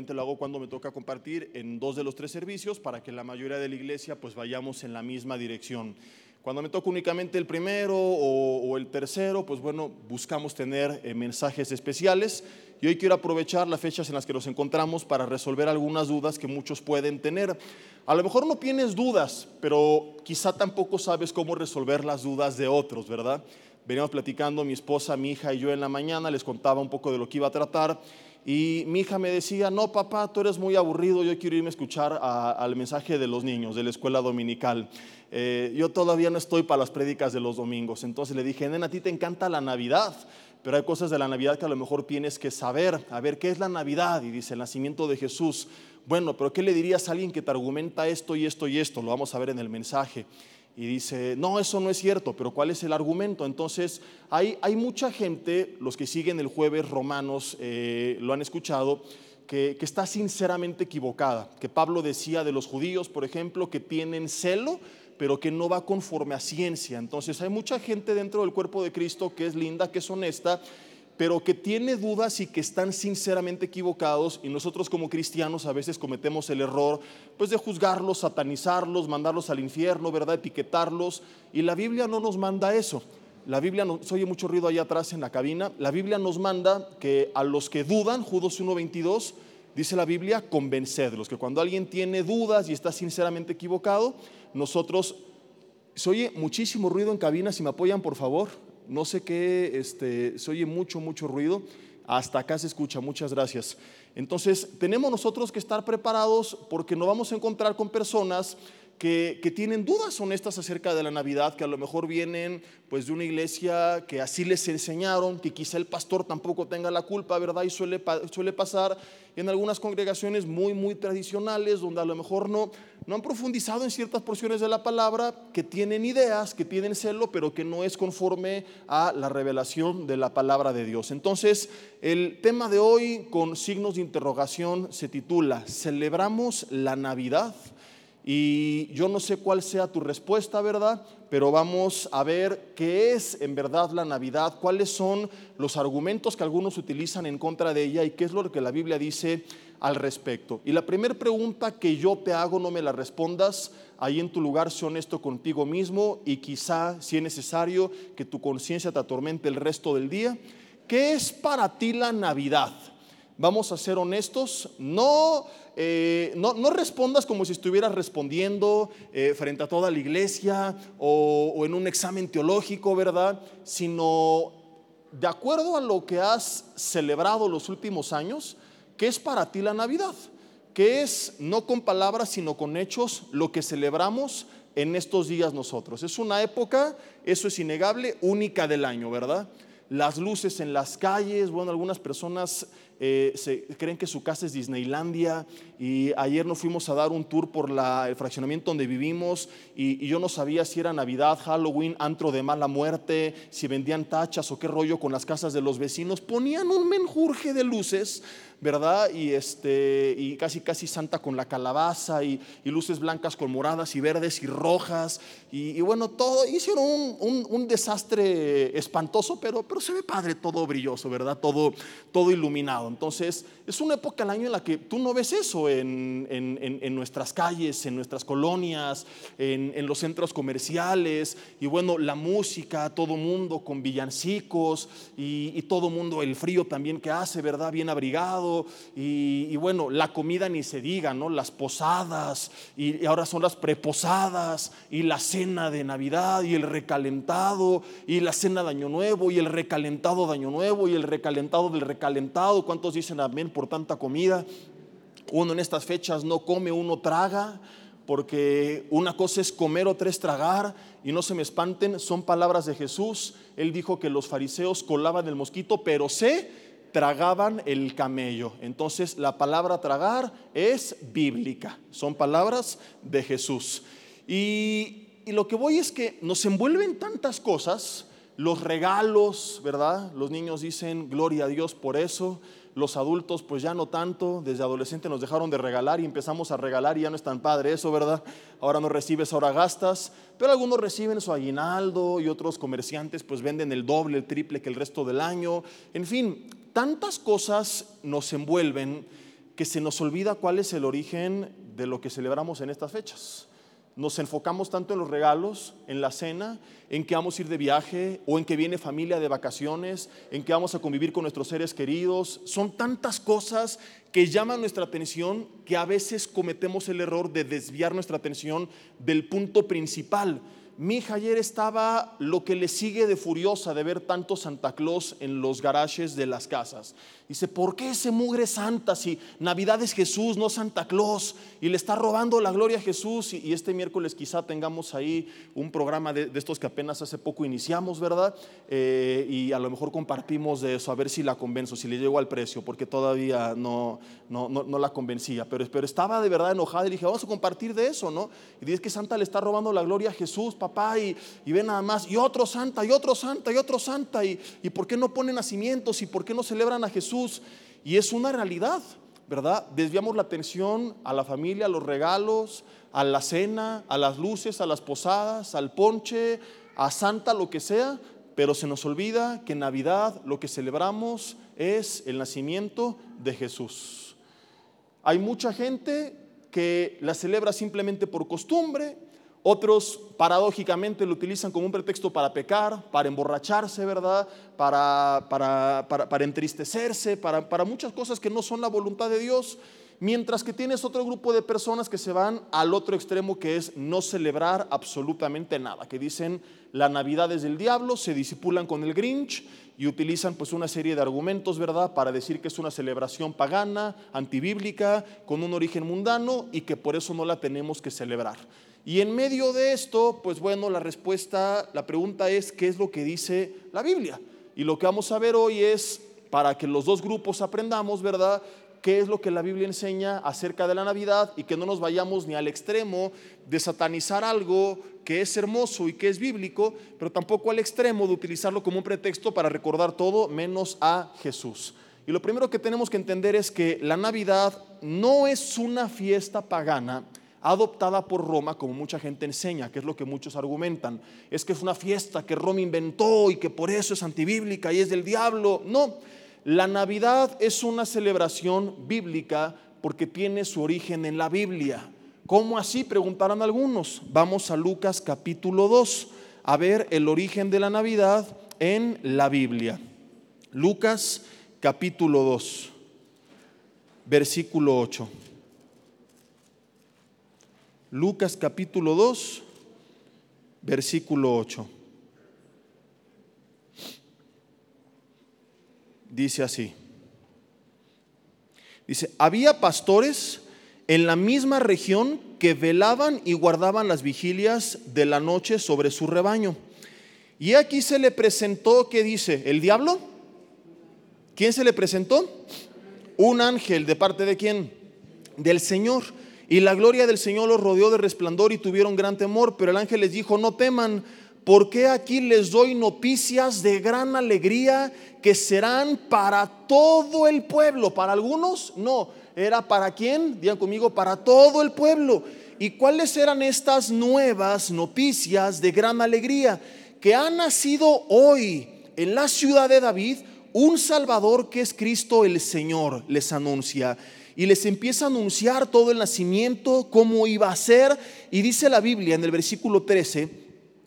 únicamente lo hago cuando me toca compartir en dos de los tres servicios para que la mayoría de la iglesia pues vayamos en la misma dirección. Cuando me toca únicamente el primero o, el tercero, pues bueno, buscamos tener eh, mensajes especiales. Y hoy quiero aprovechar las fechas en las que nos encontramos para resolver algunas dudas que muchos pueden tener. A lo mejor no tienes dudas, pero quizá tampoco sabes cómo resolver las dudas de otros, ¿verdad? Veníamos platicando mi esposa, mi hija y yo en la mañana, les contaba un poco de lo que iba a tratar. Y mi hija me decía, no papá, tú eres muy aburrido, yo quiero irme a escuchar al mensaje de los niños de la escuela dominical. Eh, yo todavía no estoy para las prédicas de los domingos. Entonces le dije, nena, a ti te encanta la Navidad, pero hay cosas de la Navidad que a lo mejor tienes que saber. A ver, ¿qué es la Navidad? Y dice, el nacimiento de Jesús. Bueno, pero ¿qué le dirías a alguien que te argumenta esto y esto y esto? Lo vamos a ver en el mensaje. Y dice, no, eso no es cierto, pero ¿cuál es el argumento? Entonces, hay, hay mucha gente, los que siguen el jueves romanos eh, lo han escuchado, que, que, está sinceramente equivocada. Que Pablo decía de los judíos, por ejemplo, que tienen celo, pero que no va conforme a ciencia. Entonces hay mucha gente dentro del cuerpo de Cristo que es linda, que es honesta, pero que tiene dudas y que están sinceramente equivocados y nosotros como cristianos a veces cometemos el error pues de juzgarlos, satanizarlos, mandarlos al infierno, ¿verdad? Etiquetarlos y la Biblia no nos manda eso. La Biblia, se oye mucho ruido allá atrás en la cabina, la Biblia nos manda que a los que dudan, Judos 1.22, dice la Biblia, convencedlos, que cuando alguien tiene dudas y está sinceramente equivocado, nosotros, se oye muchísimo ruido en cabina, si me apoyan por favor, no sé qué, este, se oye mucho, mucho ruido, hasta acá se escucha, muchas gracias. Entonces, tenemos nosotros que estar preparados porque nos vamos a encontrar con personas que, tienen dudas honestas acerca de la Navidad, que a lo mejor vienen pues de una iglesia que así les enseñaron, que quizá el pastor tampoco tenga la culpa, ¿verdad? Y suele, suele pasar en algunas congregaciones muy, muy tradicionales, donde a lo mejor no, no han profundizado en ciertas porciones de la palabra, que tienen ideas, que tienen celo, pero que no es conforme a la revelación de la palabra de Dios. Entonces, el tema de hoy con signos de interrogación se titula, ¿celebramos la Navidad? Y yo no sé cuál sea tu respuesta, ¿verdad? Pero vamos a ver qué es en verdad la Navidad, cuáles son los argumentos que algunos utilizan en contra de ella y qué es lo que la Biblia dice al respecto. Y la primera pregunta que yo te hago, no me la respondas, ahí en tu lugar, sé honesto contigo mismo y quizá, si es necesario, que tu conciencia te atormente el resto del día. ¿Qué es para ti la Navidad? Vamos a ser honestos, no, eh, no, respondas como si estuvieras respondiendo eh, frente a toda la iglesia o, o en un examen teológico, ¿verdad? Sino de acuerdo a lo que has celebrado los últimos años, ¿qué es para ti la Navidad? ¿Qué es, no con palabras, sino con hechos, lo que celebramos en estos días nosotros? Es una época, eso es innegable, única del año, ¿verdad? Las luces en las calles, bueno, algunas personas eh, se, creen que su casa es Disneylandia y ayer nos fuimos a dar un tour por el fraccionamiento donde vivimos y, yo no sabía si era Navidad, Halloween, antro de mala muerte, si vendían tachas o qué rollo con las casas de los vecinos. Ponían un menjurje de luces ¿verdad? Y, este, y casi, casi santa con la calabaza y, luces blancas con moradas y verdes y rojas. Y, bueno, todo, hicieron un, un, desastre espantoso, pero, pero se ve padre, todo brilloso, ¿verdad? Todo, todo iluminado. Entonces, es una época del año en la que tú no ves eso en, en, en nuestras calles, en nuestras colonias, en, los centros comerciales. Y bueno, la música, todo mundo con villancicos y, y todo mundo, el frío también que hace, ¿verdad? Bien abrigado y, bueno, la comida ni se diga, ¿no? Las posadas y, ahora son las preposadas y la cena de Navidad y el recalentado y la cena de Año Nuevo y el recalentado de Año Nuevo y el recalentado del recalentado. ¿Cuántos dicen amén por tanta comida? Uno en estas fechas no come, uno traga porque una cosa es comer, otra es tragar, y no se me espanten, son palabras de Jesús. Él dijo que los fariseos colaban el mosquito, pero sé tragaban el camello. Entonces la palabra tragar es bíblica, son palabras de Jesús. Y, lo que voy es que nos envuelven tantas cosas, los regalos, ¿verdad? Los niños dicen gloria a Dios por eso, los adultos pues ya no tanto, desde adolescente nos dejaron de regalar y empezamos a regalar y ya no es tan padre eso, ¿verdad? Ahora no recibes, ahora gastas, pero algunos reciben su aguinaldo y otros comerciantes pues venden el doble, el triple que el resto del año, en fin, tantas cosas nos envuelven que se nos olvida cuál es el origen de lo que celebramos en estas fechas. Nos enfocamos tanto en los regalos, en la cena, en que vamos a ir de viaje o en que viene familia de vacaciones, en que vamos a convivir con nuestros seres queridos. Son tantas cosas que llaman nuestra atención que a veces cometemos el error de desviar nuestra atención del punto principal mi hija ayer estaba lo que le sigue de furiosa de ver tanto Santa Claus en los garajes de las casas. Dice, ¿por qué ese mugre santa si Navidad es Jesús, no Santa Claus? Y le está robando la gloria a Jesús. Y, este miércoles quizá tengamos ahí un programa de, estos que apenas hace poco iniciamos, ¿verdad? Eh, y a lo mejor compartimos de eso, a ver si la convenzo, si le llego al precio, porque todavía no, no, no, la convencía. Pero, pero estaba de verdad enojada y dije, vamos a compartir de eso, ¿no? Y dice que Santa le está robando la gloria a Jesús, papá papá, y, ve nada más, y otro santa, y otro santa, y otro santa, y, y por qué no ponen nacimientos, y por qué no celebran a Jesús. Y es una realidad, ¿verdad? Desviamos la atención a la familia, a los regalos, a la cena, a las luces, a las posadas, al ponche, a Santa, lo que sea, pero se nos olvida que en Navidad lo que celebramos es el nacimiento de Jesús. Hay mucha gente que la celebra simplemente por costumbre, otros paradójicamente lo utilizan como un pretexto para pecar, para emborracharse, ¿verdad? Para, para, para, entristecerse, para, para muchas cosas que no son la voluntad de Dios. Mientras que tienes otro grupo de personas que se van al otro extremo que es no celebrar absolutamente nada, que dicen la Navidad es del diablo, se disipulan con el Grinch y utilizan pues una serie de argumentos, ¿verdad?, para decir que es una celebración pagana, antibíblica, con un origen mundano y que por eso no la tenemos que celebrar. Y en medio de esto, pues bueno, la respuesta, la pregunta es, ¿qué es lo que dice la Biblia? Y lo que vamos a ver hoy es, para que los dos grupos aprendamos, ¿verdad? qué es lo que la Biblia enseña acerca de la Navidad y que no nos vayamos ni al extremo de satanizar algo que es hermoso y que es bíblico, pero tampoco al extremo de utilizarlo como un pretexto para recordar todo menos a Jesús. Y lo primero que tenemos que entender es que la Navidad no es una fiesta pagana, adoptada por Roma, como mucha gente enseña, que es lo que muchos argumentan. Es que es una fiesta que Roma inventó y que por eso es antibíblica y es del diablo. No, la Navidad es una celebración bíblica porque tiene su origen en la Biblia. ¿Cómo así? Preguntarán algunos. Vamos a Lucas capítulo 2 a ver el origen de la Navidad en la Biblia. Lucas capítulo 2, versículo 8. Lucas capítulo 2, versículo 8. Dice así. Dice, había pastores en la misma región que velaban y guardaban las vigilias de la noche sobre su rebaño. Y aquí se le presentó, ¿qué dice? ¿El diablo? ¿Quién se le presentó? Un ángel, ¿de parte de quién? Del Señor y la gloria del Señor los rodeó de resplandor y tuvieron gran temor, pero el ángel les dijo, no teman, porque aquí les doy noticias de gran alegría que serán para todo el pueblo. Para algunos, no, era para quién, digan conmigo, para todo el pueblo. ¿Y cuáles eran estas nuevas noticias de gran alegría? Que ha nacido hoy en la ciudad de David un Salvador que es Cristo el Señor, les anuncia y les empieza a anunciar todo el nacimiento, cómo iba a ser. Y dice la Biblia en el versículo 13,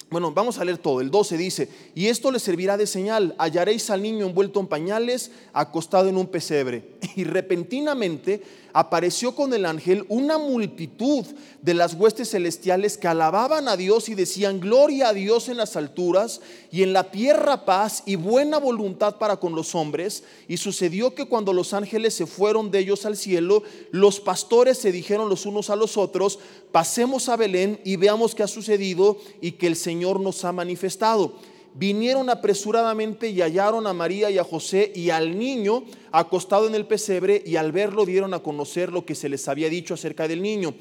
bueno, vamos a leer todo. El 12 dice, y esto les servirá de señal, hallaréis al niño envuelto en pañales, acostado en un pesebre. Y repentinamente apareció con el ángel una multitud de las huestes celestiales que alababan a Dios y decían, gloria a Dios en las alturas y en la tierra paz y buena voluntad para con los hombres. Y sucedió que cuando los ángeles se fueron de ellos al cielo, los pastores se dijeron los unos a los otros, pasemos a Belén y veamos qué ha sucedido y que el Señor nos ha manifestado vinieron apresuradamente y hallaron a María y a José y al niño acostado en el pesebre y al verlo dieron a conocer lo que se les había dicho acerca del niño.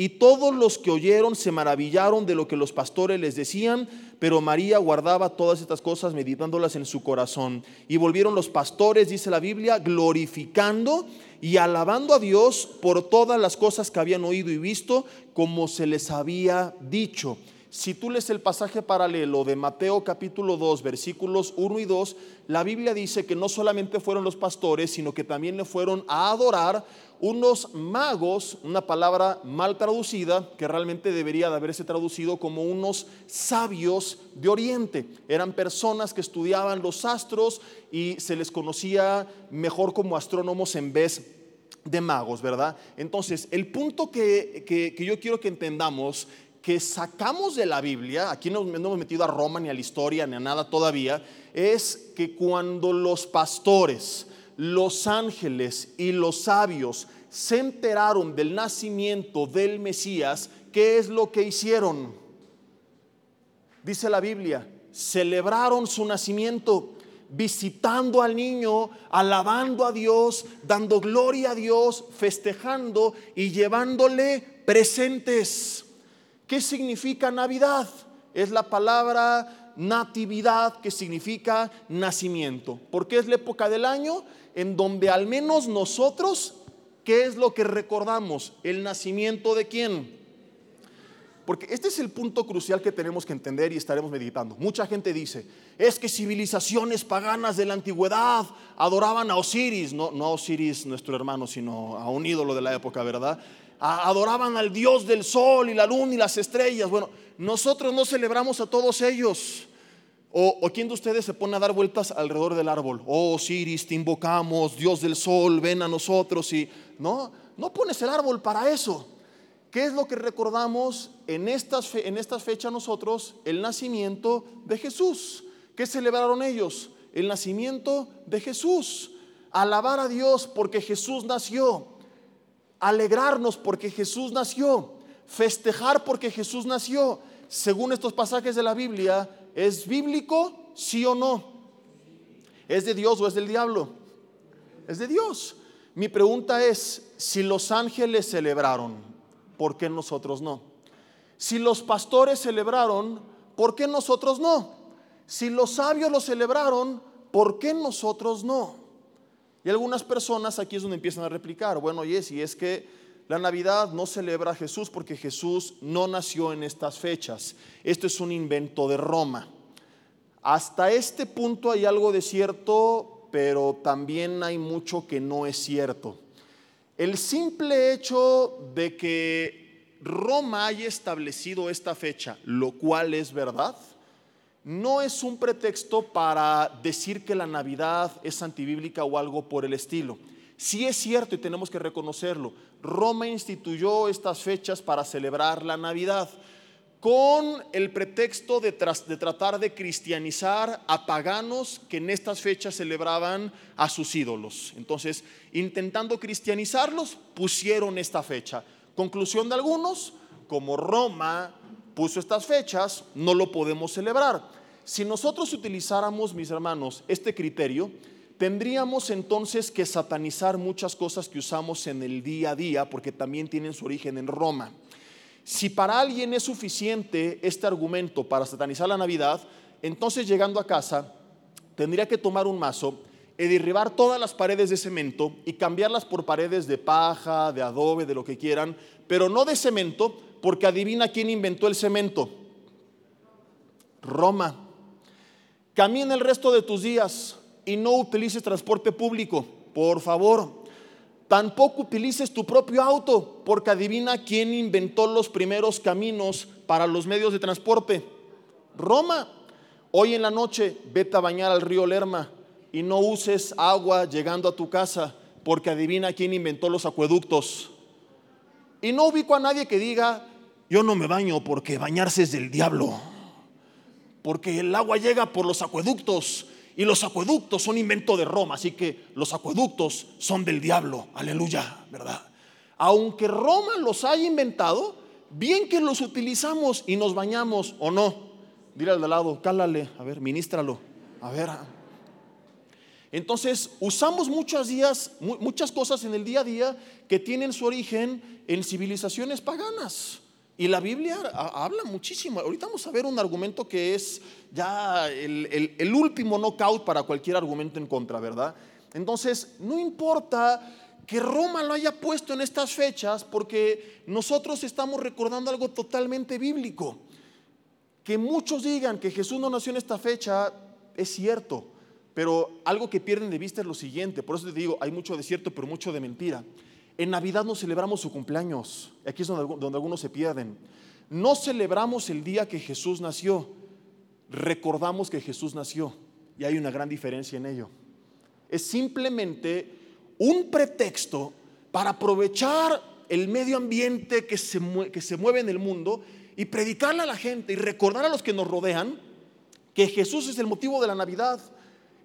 Y todos los que oyeron se maravillaron de lo que los pastores les decían, pero María guardaba todas estas cosas meditándolas en su corazón. Y volvieron los pastores, dice la Biblia, glorificando y alabando a Dios por todas las cosas que habían oído y visto, como se les había dicho. Si tú lees el pasaje paralelo de Mateo capítulo 2, versículos 1 y 2, la Biblia dice que no solamente fueron los pastores, sino que también le fueron a adorar unos magos, una palabra mal traducida, que realmente debería de haberse traducido como unos sabios de Oriente. Eran personas que estudiaban los astros y se les conocía mejor como astrónomos en vez de magos, ¿verdad? Entonces, el punto que, que yo quiero que entendamos que sacamos de la Biblia, aquí no, hemos metido a Roma ni a la historia ni a nada todavía, es que cuando los pastores, los ángeles y los sabios se enteraron del nacimiento del Mesías, ¿qué es lo que hicieron? Dice la Biblia, celebraron su nacimiento visitando al niño, alabando a Dios, dando gloria a Dios, festejando y llevándole presentes. ¿Qué significa Navidad? Es la palabra natividad que significa nacimiento, porque es la época del año en donde al menos nosotros, ¿qué es lo que recordamos? El nacimiento de quién? Porque este es el punto crucial que tenemos que entender y estaremos meditando. Mucha gente dice, es que civilizaciones paganas de la antigüedad adoraban a Osiris, no, no a Osiris nuestro hermano, sino a un ídolo de la época, ¿verdad? Adoraban al Dios del sol y la luna y las estrellas. Bueno, nosotros no celebramos a todos ellos. O, o, quién de ustedes se pone a dar vueltas alrededor del árbol. Oh, Osiris, te invocamos, Dios del sol, ven a nosotros. Y no, no pones el árbol para eso. ¿Qué es lo que recordamos en estas, en estas fechas nosotros? El nacimiento de Jesús. ¿Qué celebraron ellos? El nacimiento de Jesús. Alabar a Dios porque Jesús nació alegrarnos porque Jesús nació, festejar porque Jesús nació, según estos pasajes de la Biblia, ¿es bíblico? ¿Sí o no? ¿Es de Dios o es del diablo? Es de Dios. Mi pregunta es, si los ángeles celebraron, ¿por qué nosotros no? Si los pastores celebraron, ¿por qué nosotros no? Si los sabios lo celebraron, ¿por qué nosotros no? Y algunas personas aquí es donde empiezan a replicar, bueno, y es, y es que la Navidad no celebra a Jesús porque Jesús no nació en estas fechas. Esto es un invento de Roma. Hasta este punto hay algo de cierto, pero también hay mucho que no es cierto. El simple hecho de que Roma haya establecido esta fecha, lo cual es verdad, no es un pretexto para decir que la Navidad es antibíblica o algo por el estilo. Sí es cierto y tenemos que reconocerlo. Roma instituyó estas fechas para celebrar la Navidad con el pretexto de, de, tratar de cristianizar a paganos que en estas fechas celebraban a sus ídolos. Entonces, intentando cristianizarlos, pusieron esta fecha. Conclusión de algunos, como Roma puso estas fechas, no lo podemos celebrar. Si nosotros utilizáramos, mis hermanos, este criterio, tendríamos entonces que satanizar muchas cosas que usamos en el día a día, porque también tienen su origen en Roma. Si para alguien es suficiente este argumento para satanizar la Navidad, entonces llegando a casa tendría que tomar un mazo y derribar todas las paredes de cemento y cambiarlas por paredes de paja, de adobe, de lo que quieran, pero no de cemento, porque adivina quién inventó el cemento. Roma. Camina el resto de tus días y no utilices transporte público, por favor. Tampoco utilices tu propio auto, porque adivina quién inventó los primeros caminos para los medios de transporte. Roma. Hoy en la noche vete a bañar al río Lerma y no uses agua llegando a tu casa, porque adivina quién inventó los acueductos. Y no ubico a nadie que diga, yo no me baño porque bañarse es del diablo porque el agua llega por los acueductos y los acueductos son invento de Roma, así que los acueductos son del diablo, aleluya, ¿verdad? Aunque Roma los haya inventado, bien que los utilizamos y nos bañamos o no. Dile al de lado, cálale, a ver, ministralo, a ver. Entonces, usamos muchos días, muchas cosas en el día a día que tienen su origen en civilizaciones paganas. Y la Biblia habla muchísimo. Ahorita vamos a ver un argumento que es ya el, el, último knockout para cualquier argumento en contra, ¿verdad? Entonces, no importa que Roma lo haya puesto en estas fechas porque nosotros estamos recordando algo totalmente bíblico. que muchos digan que Jesús no nació en esta fecha, es cierto, pero algo que pierden de vista es lo siguiente, por eso te digo, hay mucho de cierto, pero mucho de mentira. En Navidad no celebramos su cumpleaños, aquí es donde, algunos se pierden. No celebramos el día que Jesús nació, recordamos que Jesús nació y hay una gran diferencia en ello. Es simplemente un pretexto para aprovechar el medio ambiente que se, que se mueve en el mundo y predicarle a la gente y recordar a los que nos rodean que Jesús es el motivo de la Navidad.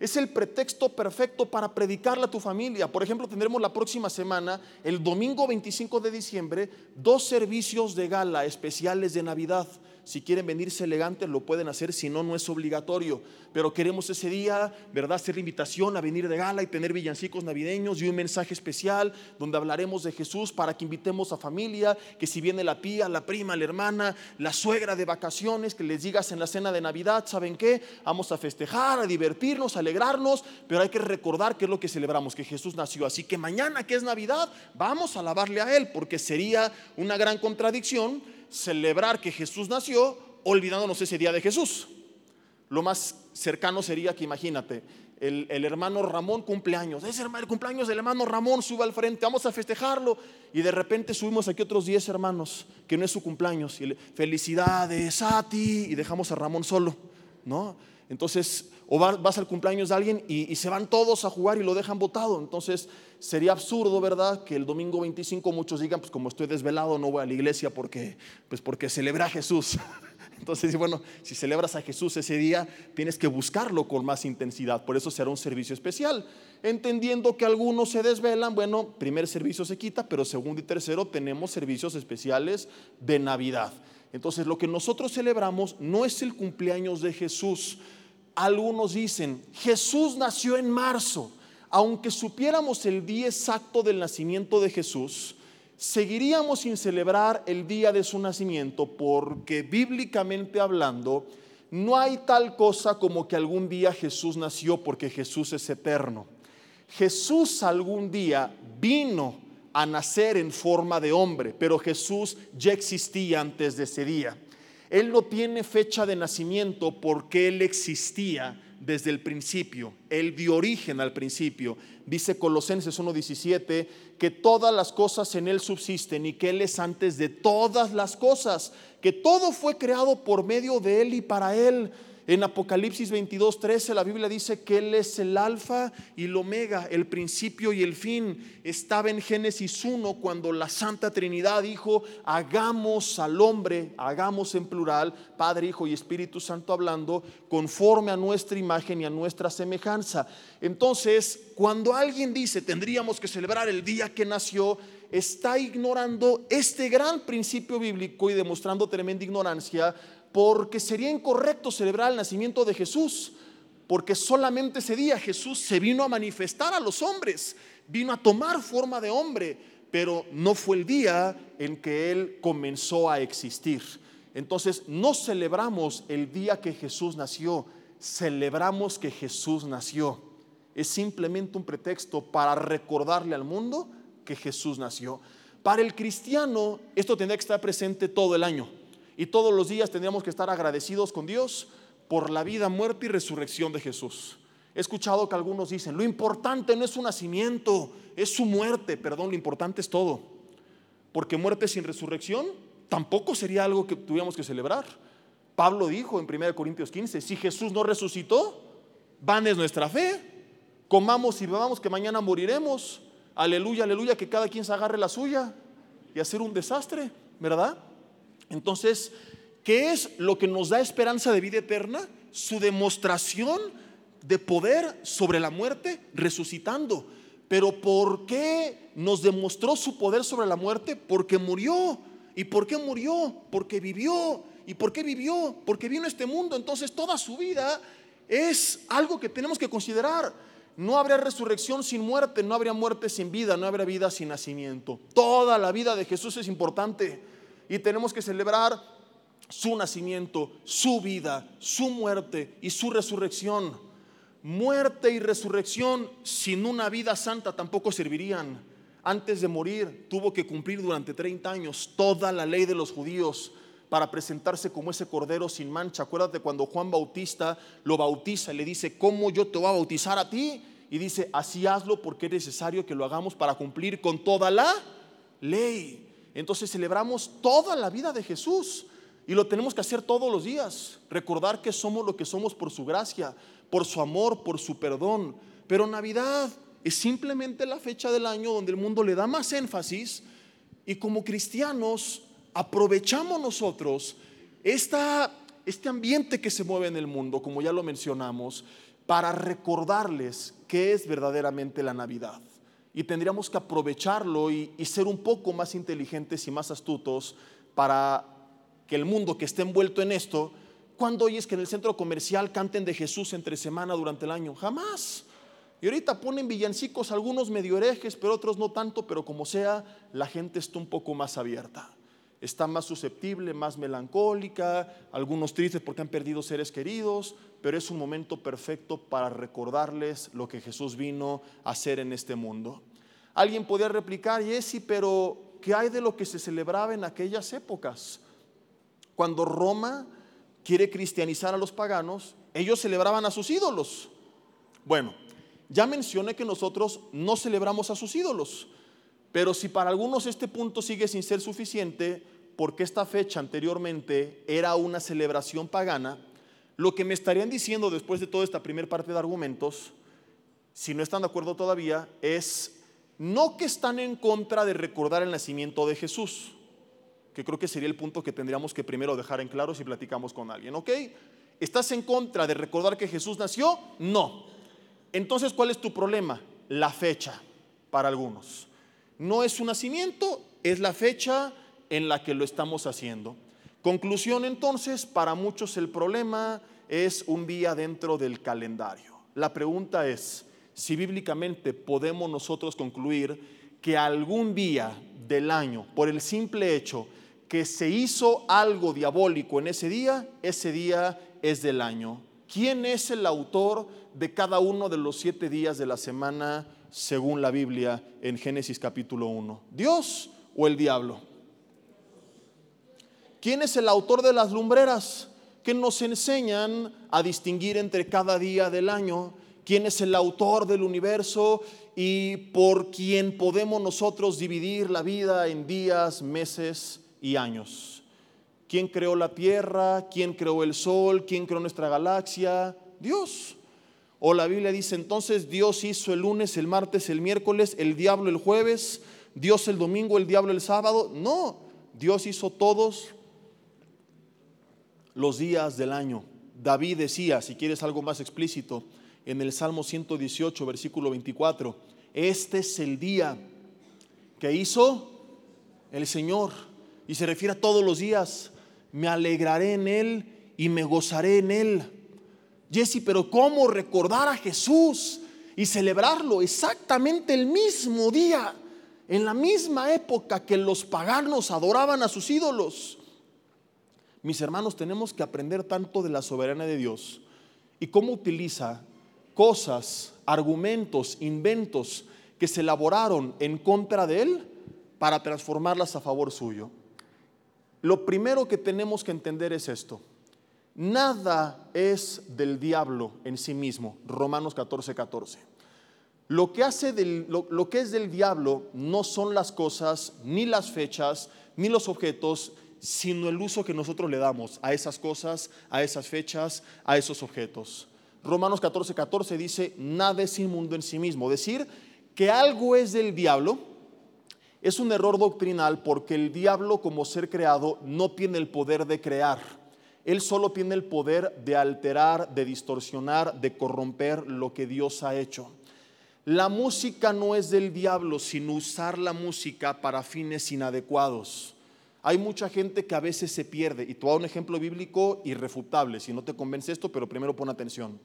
Es el pretexto perfecto para predicarle a tu familia. Por ejemplo, tendremos la próxima semana, el domingo 25 de diciembre, dos servicios de gala especiales de Navidad. Si quieren venirse elegantes, lo pueden hacer, si no, no es obligatorio. Pero queremos ese día, ¿verdad?, hacer la invitación a venir de gala y tener villancicos navideños y un mensaje especial donde hablaremos de Jesús para que invitemos a familia, que si viene la tía, la prima, la hermana, la suegra de vacaciones, que les digas en la cena de Navidad, ¿saben qué? Vamos a festejar, a divertirnos, a alegrarnos, pero hay que recordar que es lo que celebramos, que Jesús nació. Así que mañana que es Navidad, vamos a alabarle a Él, porque sería una gran contradicción celebrar que Jesús nació olvidándonos ese día de Jesús. Lo más cercano sería que imagínate, el, hermano Ramón cumpleaños, es el cumpleaños del hermano Ramón, sube al frente, vamos a festejarlo. Y de repente subimos aquí otros 10 hermanos, que no es su cumpleaños, y felicidades a ti, y dejamos a Ramón solo, ¿no? Entonces, o vas al cumpleaños de alguien y, se van todos a jugar y lo dejan votado. Entonces, sería absurdo, ¿verdad? Que el domingo 25 muchos digan, pues como estoy desvelado, no voy a la iglesia porque, pues porque celebra a Jesús. Entonces, bueno, si celebras a Jesús ese día, tienes que buscarlo con más intensidad. Por eso será un servicio especial. Entendiendo que algunos se desvelan, bueno, primer servicio se quita, pero segundo y tercero tenemos servicios especiales de Navidad. Entonces, lo que nosotros celebramos no es el cumpleaños de Jesús, algunos dicen, Jesús nació en marzo. Aunque supiéramos el día exacto del nacimiento de Jesús, seguiríamos sin celebrar el día de su nacimiento porque bíblicamente hablando, no hay tal cosa como que algún día Jesús nació porque Jesús es eterno. Jesús algún día vino a nacer en forma de hombre, pero Jesús ya existía antes de ese día. Él no tiene fecha de nacimiento porque Él existía desde el principio. Él dio origen al principio. Dice Colosenses 1.17 que todas las cosas en Él subsisten y que Él es antes de todas las cosas, que todo fue creado por medio de Él y para Él. En Apocalipsis 22, 13 la Biblia dice que Él es el alfa y el omega, el principio y el fin. Estaba en Génesis 1 cuando la Santa Trinidad dijo, hagamos al hombre, hagamos en plural, Padre, Hijo y Espíritu Santo hablando, conforme a nuestra imagen y a nuestra semejanza. Entonces, cuando alguien dice, tendríamos que celebrar el día que nació, está ignorando este gran principio bíblico y demostrando tremenda ignorancia porque sería incorrecto celebrar el nacimiento de Jesús, porque solamente ese día Jesús se vino a manifestar a los hombres, vino a tomar forma de hombre, pero no fue el día en que Él comenzó a existir. Entonces no celebramos el día que Jesús nació, celebramos que Jesús nació. Es simplemente un pretexto para recordarle al mundo que Jesús nació. Para el cristiano esto tendría que estar presente todo el año. Y todos los días tendríamos que estar agradecidos con Dios por la vida, muerte y resurrección de Jesús. He escuchado que algunos dicen, lo importante no es su nacimiento, es su muerte. Perdón, lo importante es todo. Porque muerte sin resurrección tampoco sería algo que tuviéramos que celebrar. Pablo dijo en 1 Corintios 15, si Jesús no resucitó, van es nuestra fe. Comamos y bebamos que mañana moriremos. Aleluya, aleluya, que cada quien se agarre la suya y hacer un desastre, ¿verdad? Entonces, ¿qué es lo que nos da esperanza de vida eterna? Su demostración de poder sobre la muerte resucitando. Pero ¿por qué nos demostró su poder sobre la muerte? Porque murió. ¿Y por qué murió? Porque vivió. ¿Y por qué vivió? Porque vino a este mundo. Entonces toda su vida es algo que tenemos que considerar. No habría resurrección sin muerte, no habría muerte sin vida, no habría vida sin nacimiento. Toda la vida de Jesús es importante y tenemos que celebrar su nacimiento, su vida, su muerte y su resurrección. Muerte y resurrección sin una vida santa tampoco servirían. Antes de morir tuvo que cumplir durante 30 años toda la ley de los judíos para presentarse como ese cordero sin mancha. Acuérdate cuando Juan Bautista lo bautiza y le dice, ¿cómo yo te voy a bautizar a ti? Y dice, así hazlo porque es necesario que lo hagamos para cumplir con toda la ley. Entonces celebramos toda la vida de Jesús y lo tenemos que hacer todos los días. Recordar que somos lo que somos por su gracia, por su amor, por su perdón. Pero Navidad es simplemente la fecha del año donde el mundo le da más énfasis y como cristianos aprovechamos nosotros esta, este ambiente que se mueve en el mundo, como ya lo mencionamos, para recordarles qué es verdaderamente la Navidad y tendríamos que aprovecharlo y, ser un poco más inteligentes y más astutos para que el mundo que esté envuelto en esto, cuando oyes que en el centro comercial canten de Jesús entre semana durante el año? Jamás. Y ahorita ponen villancicos, algunos medio herejes, pero otros no tanto, pero como sea, la gente está un poco más abierta. Está más susceptible, más melancólica, algunos tristes porque han perdido seres queridos, pero es un momento perfecto para recordarles lo que Jesús vino a hacer en este mundo. Alguien podría replicar, Jesse, pero ¿qué hay de lo que se celebraba en aquellas épocas? Cuando Roma quiere cristianizar a los paganos, ellos celebraban a sus ídolos. Bueno, ya mencioné que nosotros no celebramos a sus ídolos, pero si para algunos este punto sigue sin ser suficiente, porque esta fecha anteriormente era una celebración pagana, lo que me estarían diciendo después de toda esta primera parte de argumentos, si no están de acuerdo todavía, es no que están en contra de recordar el nacimiento de Jesús, que creo que sería el punto que tendríamos que primero dejar en claro si platicamos con alguien, ¿ok? ¿Estás en contra de recordar que Jesús nació? No. Entonces, ¿cuál es tu problema? La fecha, para algunos. No es su nacimiento, es la fecha en la que lo estamos haciendo. Conclusión entonces, para muchos el problema es un día dentro del calendario. La pregunta es si bíblicamente podemos nosotros concluir que algún día del año, por el simple hecho que se hizo algo diabólico en ese día, ese día es del año. ¿Quién es el autor de cada uno de los siete días de la semana según la Biblia en Génesis capítulo 1? ¿Dios o el diablo? ¿Quién es el autor de las lumbreras que nos enseñan a distinguir entre cada día del año? ¿Quién es el autor del universo y por quien podemos nosotros dividir la vida en días, meses y años? ¿Quién creó la tierra? ¿Quién creó el sol? ¿Quién creó nuestra galaxia? Dios. O la Biblia dice entonces Dios hizo el lunes, el martes, el miércoles, el diablo el jueves, Dios el domingo, el diablo el sábado. No, Dios hizo todos los días del año. David decía, si quieres algo más explícito, en el Salmo 118, versículo 24, este es el día que hizo el Señor. Y se refiere a todos los días. Me alegraré en Él y me gozaré en Él. Jesse, pero ¿cómo recordar a Jesús y celebrarlo exactamente el mismo día, en la misma época que los paganos adoraban a sus ídolos? Mis hermanos, tenemos que aprender tanto de la soberanía de Dios y cómo utiliza cosas, argumentos, inventos que se elaboraron en contra de Él para transformarlas a favor suyo. Lo primero que tenemos que entender es esto. Nada es del diablo en sí mismo. Romanos 14, 14. Lo que, hace lo, lo que es del diablo no son las cosas, ni las fechas, ni los objetos, sino el uso que nosotros le damos a esas cosas, a esas fechas, a esos objetos. Romanos 14, 14 dice, nada es inmundo en sí mismo. Decir que algo es del diablo es un error doctrinal porque el diablo como ser creado no tiene el poder de crear. Él solo tiene el poder de alterar, de distorsionar, de corromper lo que Dios ha hecho. La música no es del diablo, sino usar la música para fines inadecuados. Hay mucha gente que a veces se pierde, y voy a un ejemplo bíblico irrefutable, si no te convence esto, pero primero pon atención.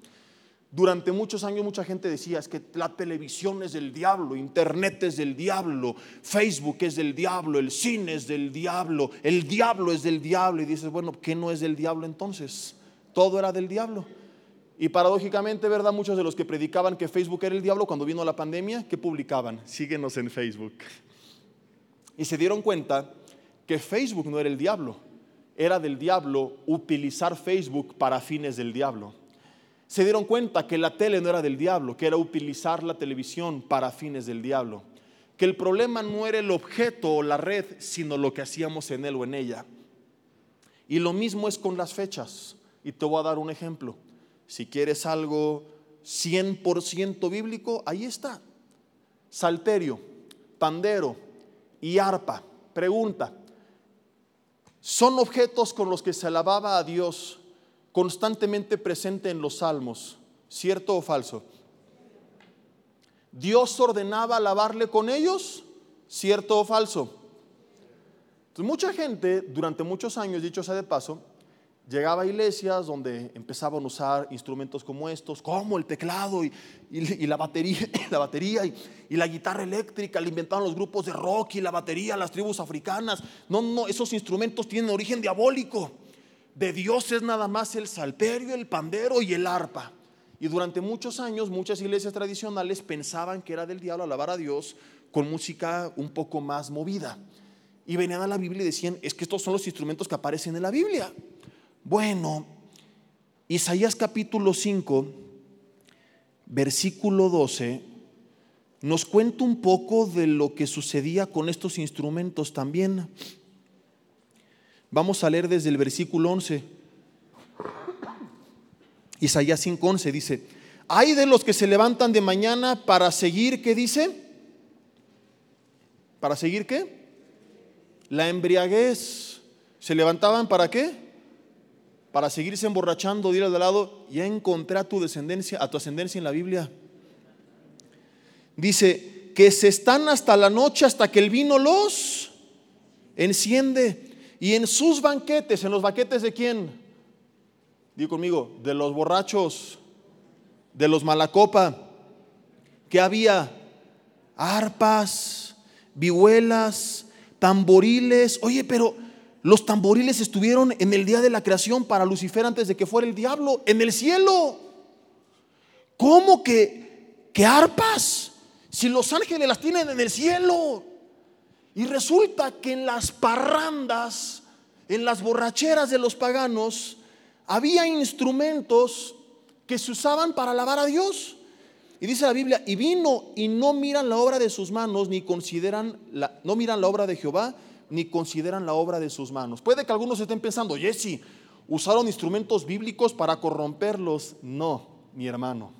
Durante muchos años mucha gente decía, es que la televisión es del diablo, internet es del diablo, Facebook es del diablo, el cine es del diablo, el diablo es del diablo. Y dices, bueno, ¿qué no es del diablo entonces? Todo era del diablo. Y paradójicamente, ¿verdad? Muchos de los que predicaban que Facebook era el diablo cuando vino la pandemia, ¿qué publicaban? Síguenos en Facebook. Y se dieron cuenta que Facebook no era el diablo, era del diablo utilizar Facebook para fines del diablo. Se dieron cuenta que la tele no era del diablo, que era utilizar la televisión para fines del diablo. Que el problema no era el objeto o la red, sino lo que hacíamos en él o en ella. Y lo mismo es con las fechas. Y te voy a dar un ejemplo. Si quieres algo 100% bíblico, ahí está. Salterio, pandero y arpa. Pregunta, ¿son objetos con los que se alababa a Dios constantemente presente en los salmos? ¿Cierto o falso? ¿Dios ordenaba alabarle con ellos? ¿Cierto o falso? Mucha gente, durante muchos años, dicho sea de paso, llegaba a iglesias donde empezaban a usar instrumentos como estos, como el teclado y, la batería, la batería y, la guitarra eléctrica, le inventaron los grupos de rock y la batería, las tribus africanas. No, no, esos instrumentos tienen origen diabólico. De Dios es nada más el salterio, el pandero y el arpa. Y durante muchos años muchas iglesias tradicionales pensaban que era del diablo alabar a Dios con música un poco más movida. Y venían a la Biblia y decían, es que estos son los instrumentos que aparecen en la Biblia. Bueno, Isaías capítulo 5, versículo 12, nos cuenta un poco de lo que sucedía con estos instrumentos también. Vamos a leer desde el versículo 11. Isaías 5:11 dice, hay de los que se levantan de mañana para seguir, ¿qué dice? ¿Para seguir qué? La embriaguez. ¿Se levantaban para qué? Para seguirse emborrachando, ir al lado, ya encontré a tu descendencia, a tu ascendencia en la Biblia. Dice que se están hasta la noche hasta que el vino los enciende. Y en sus banquetes, en los banquetes de quién? Digo conmigo, de los borrachos, de los malacopa, que había arpas, vihuelas, tamboriles. Oye, pero los tamboriles estuvieron en el día de la creación para Lucifer antes de que fuera el diablo, en el cielo. ¿Cómo que, que arpas? Si los ángeles las tienen en el cielo. Y resulta que en las parrandas, en las borracheras de los paganos, había instrumentos que se usaban para alabar a Dios. Y dice la Biblia, y vino y no miran la obra de sus manos, ni consideran, la, no miran la obra de Jehová, ni consideran la obra de sus manos. Puede que algunos estén pensando, Jesse, usaron instrumentos bíblicos para corromperlos. No, mi hermano.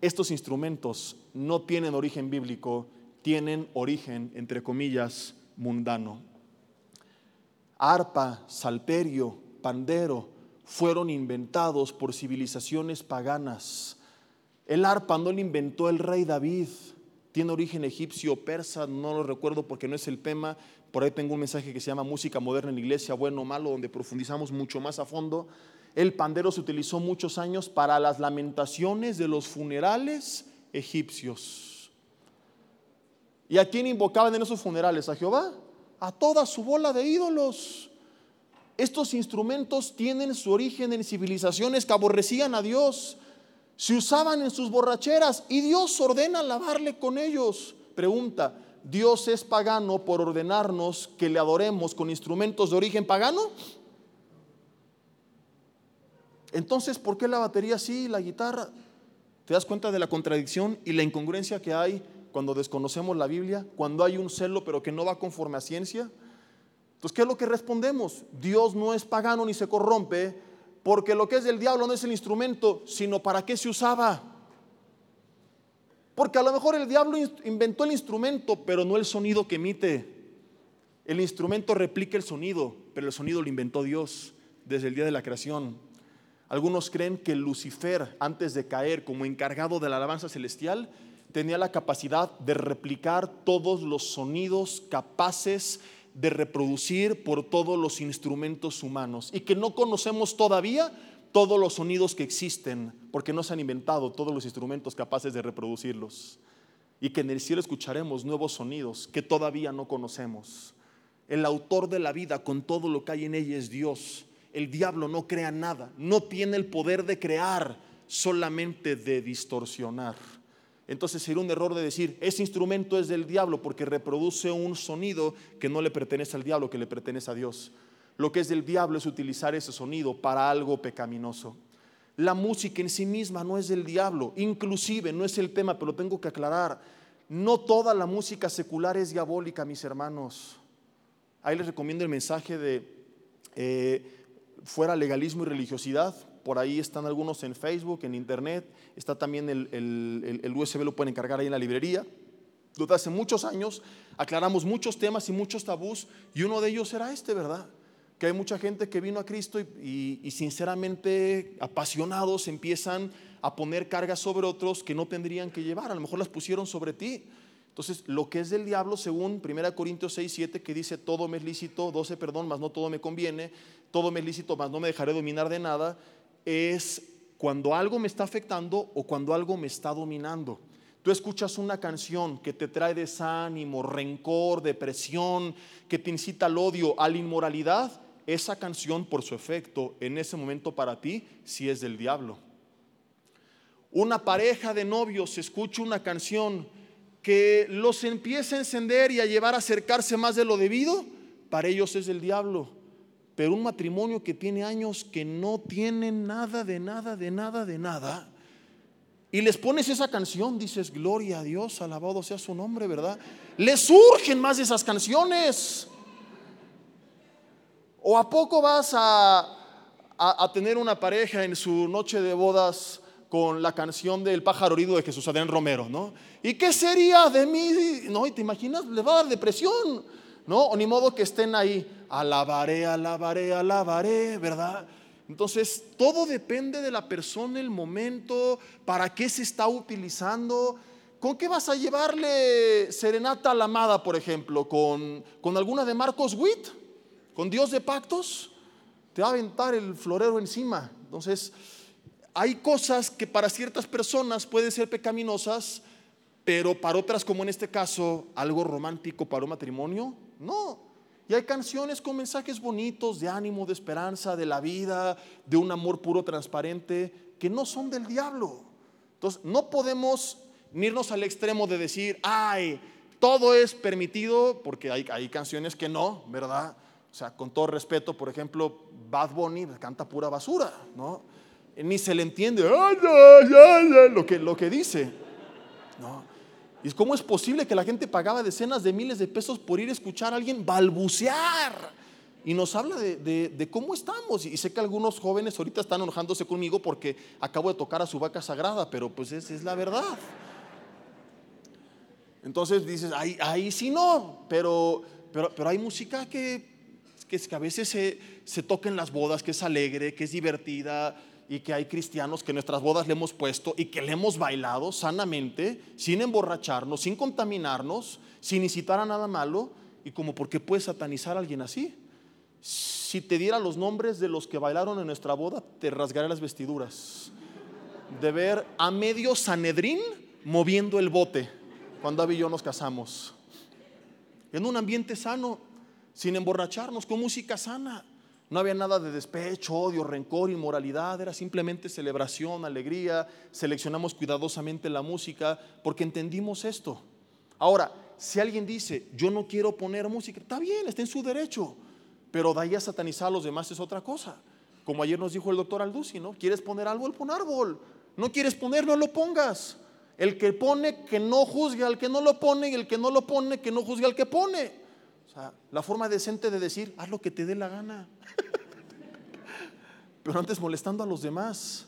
Estos instrumentos no tienen origen bíblico, tienen origen, entre comillas, mundano. Arpa, salterio, pandero fueron inventados por civilizaciones paganas. El arpa no lo inventó el rey David, tiene origen egipcio, persa, no lo recuerdo porque no es el tema, por ahí tengo un mensaje que se llama Música Moderna en la Iglesia, bueno o malo, donde profundizamos mucho más a fondo. El pandero se utilizó muchos años para las lamentaciones de los funerales egipcios. ¿Y a quién invocaban en esos funerales? ¿A Jehová? A toda su bola de ídolos. Estos instrumentos tienen su origen en civilizaciones que aborrecían a Dios. Se usaban en sus borracheras y Dios ordena lavarle con ellos. Pregunta, Dios es pagano por ordenarnos que le adoremos con instrumentos de origen pagano? Entonces, ¿por qué la batería sí, la guitarra? ¿Te das cuenta de la contradicción y la incongruencia que hay cuando desconocemos la Biblia? Cuando hay un celo pero que no va conforme a ciencia. Entonces, ¿qué es lo que respondemos? Dios no es pagano ni se corrompe porque lo que es del diablo no es el instrumento, sino para qué se usaba. Porque a lo mejor el diablo inventó el instrumento, pero no el sonido que emite. El instrumento replica el sonido, pero el sonido lo inventó Dios desde el día de la creación. Algunos creen que Lucifer, antes de caer como encargado de la alabanza celestial, tenía la capacidad de replicar todos los sonidos capaces de reproducir por todos los instrumentos humanos y que no conocemos todavía todos los sonidos que existen, porque no se han inventado todos los instrumentos capaces de reproducirlos. Y que en el cielo escucharemos nuevos sonidos que todavía no conocemos. El autor de la vida con todo lo que hay en ella es Dios. El diablo no crea nada, no tiene el poder de crear, solamente de distorsionar. Entonces sería un error de decir, ese instrumento es del diablo porque reproduce un sonido que no le pertenece al diablo, que le pertenece a Dios. Lo que es del diablo es utilizar ese sonido para algo pecaminoso. La música en sí misma no es del diablo, inclusive no es el tema, pero tengo que aclarar. No toda la música secular es diabólica, mis hermanos. Ahí les recomiendo el mensaje de eh, fuera legalismo y religiosidad. Por ahí están algunos en Facebook, en Internet. Está también el, el USB, lo pueden encargar ahí en la librería. Desde hace muchos años aclaramos muchos temas y muchos tabús y uno de ellos era este, ¿verdad? Que hay mucha gente que vino a Cristo y, sinceramente apasionados empiezan a poner cargas sobre otros que no tendrían que llevar, a lo mejor las pusieron sobre ti. Entonces, lo que es del diablo, según 1 Corintios 6, 7, que dice, todo me es lícito, 12, perdón, más no todo me conviene, todo me es lícito, más no me dejaré dominar de nada, es cuando algo me está afectando o cuando algo me está dominando. Tú escuchas una canción que te trae desánimo, rencor, depresión, que te incita al odio, a la inmoralidad, esa canción por su efecto en ese momento para ti si es del diablo. Una pareja de novios escucha una canción que los empieza a encender y a llevar a acercarse más de lo debido, para ellos es del diablo. Pero un matrimonio que tiene años que no tiene nada de nada de nada de nada, y les pones esa canción, dices, gloria a Dios, alabado sea su nombre, ¿verdad? Les surgen más esas canciones. ¿O a poco vas a, a, tener una pareja en su noche de bodas con la canción del pájaro herido de Jesús Adrián Romero, ¿no? ¿Y qué sería de mí? ¿No? ¿Y te imaginas? Le va a dar depresión, ¿no? O ni modo que estén ahí, alabaré, alabaré, alabaré, ¿verdad? Entonces, todo depende de la persona, el momento, para qué se está utilizando. ¿Con qué vas a llevarle serenata a la amada, por ejemplo? ¿Con, con alguna de Marcos Witt? ¿Con Dios de pactos? Te va a aventar el florero encima. Entonces, hay cosas que para ciertas personas pueden ser pecaminosas, pero para otras, como en este caso, algo romántico para un matrimonio, no. Y hay canciones con mensajes bonitos de ánimo, de esperanza, de la vida, de un amor puro, transparente, que no son del diablo. Entonces, no podemos irnos al extremo de decir, ay, todo es permitido, porque hay, hay canciones que no, ¿verdad? O sea, con todo respeto, por ejemplo, Bad Bunny canta pura basura, ¿no? Ni se le entiende lo que, lo que dice, ¿no? ¿Y cómo es posible que la gente pagaba decenas de miles de pesos por ir a escuchar a alguien balbucear? Y nos habla de, cómo estamos. Y sé que algunos jóvenes ahorita están enojándose conmigo porque acabo de tocar a su vaca sagrada, pero pues esa es la verdad. Entonces dices, ahí, ahí sí no, pero, pero, pero hay música que, que, a veces se, se toca en las bodas, que es alegre, que es divertida, y que hay cristianos que nuestras bodas le hemos puesto y que le hemos bailado sanamente, sin emborracharnos, sin contaminarnos, sin incitar a nada malo. Y como, ¿por qué puedes satanizar a alguien así? Si te diera los nombres de los que bailaron en nuestra boda, te rasgaré las vestiduras. De ver a medio Sanedrín moviendo el bote cuando Abby y yo nos casamos. En un ambiente sano, sin emborracharnos, con música sana. No había nada de despecho, odio, rencor, inmoralidad, era simplemente celebración, alegría. Seleccionamos cuidadosamente la música porque entendimos esto. Ahora, si alguien dice, yo no quiero poner música, está bien, está en su derecho, pero de ahí a satanizar a los demás es otra cosa. Como ayer nos dijo el doctor Alducci, ¿no? ¿Quieres poner árbol? Pon árbol. No quieres poner, no lo pongas. El que pone, que no juzgue al que no lo pone, y el que no lo pone, que no juzgue al que pone la forma decente de decir, haz lo que te dé la gana. Pero antes molestando a los demás.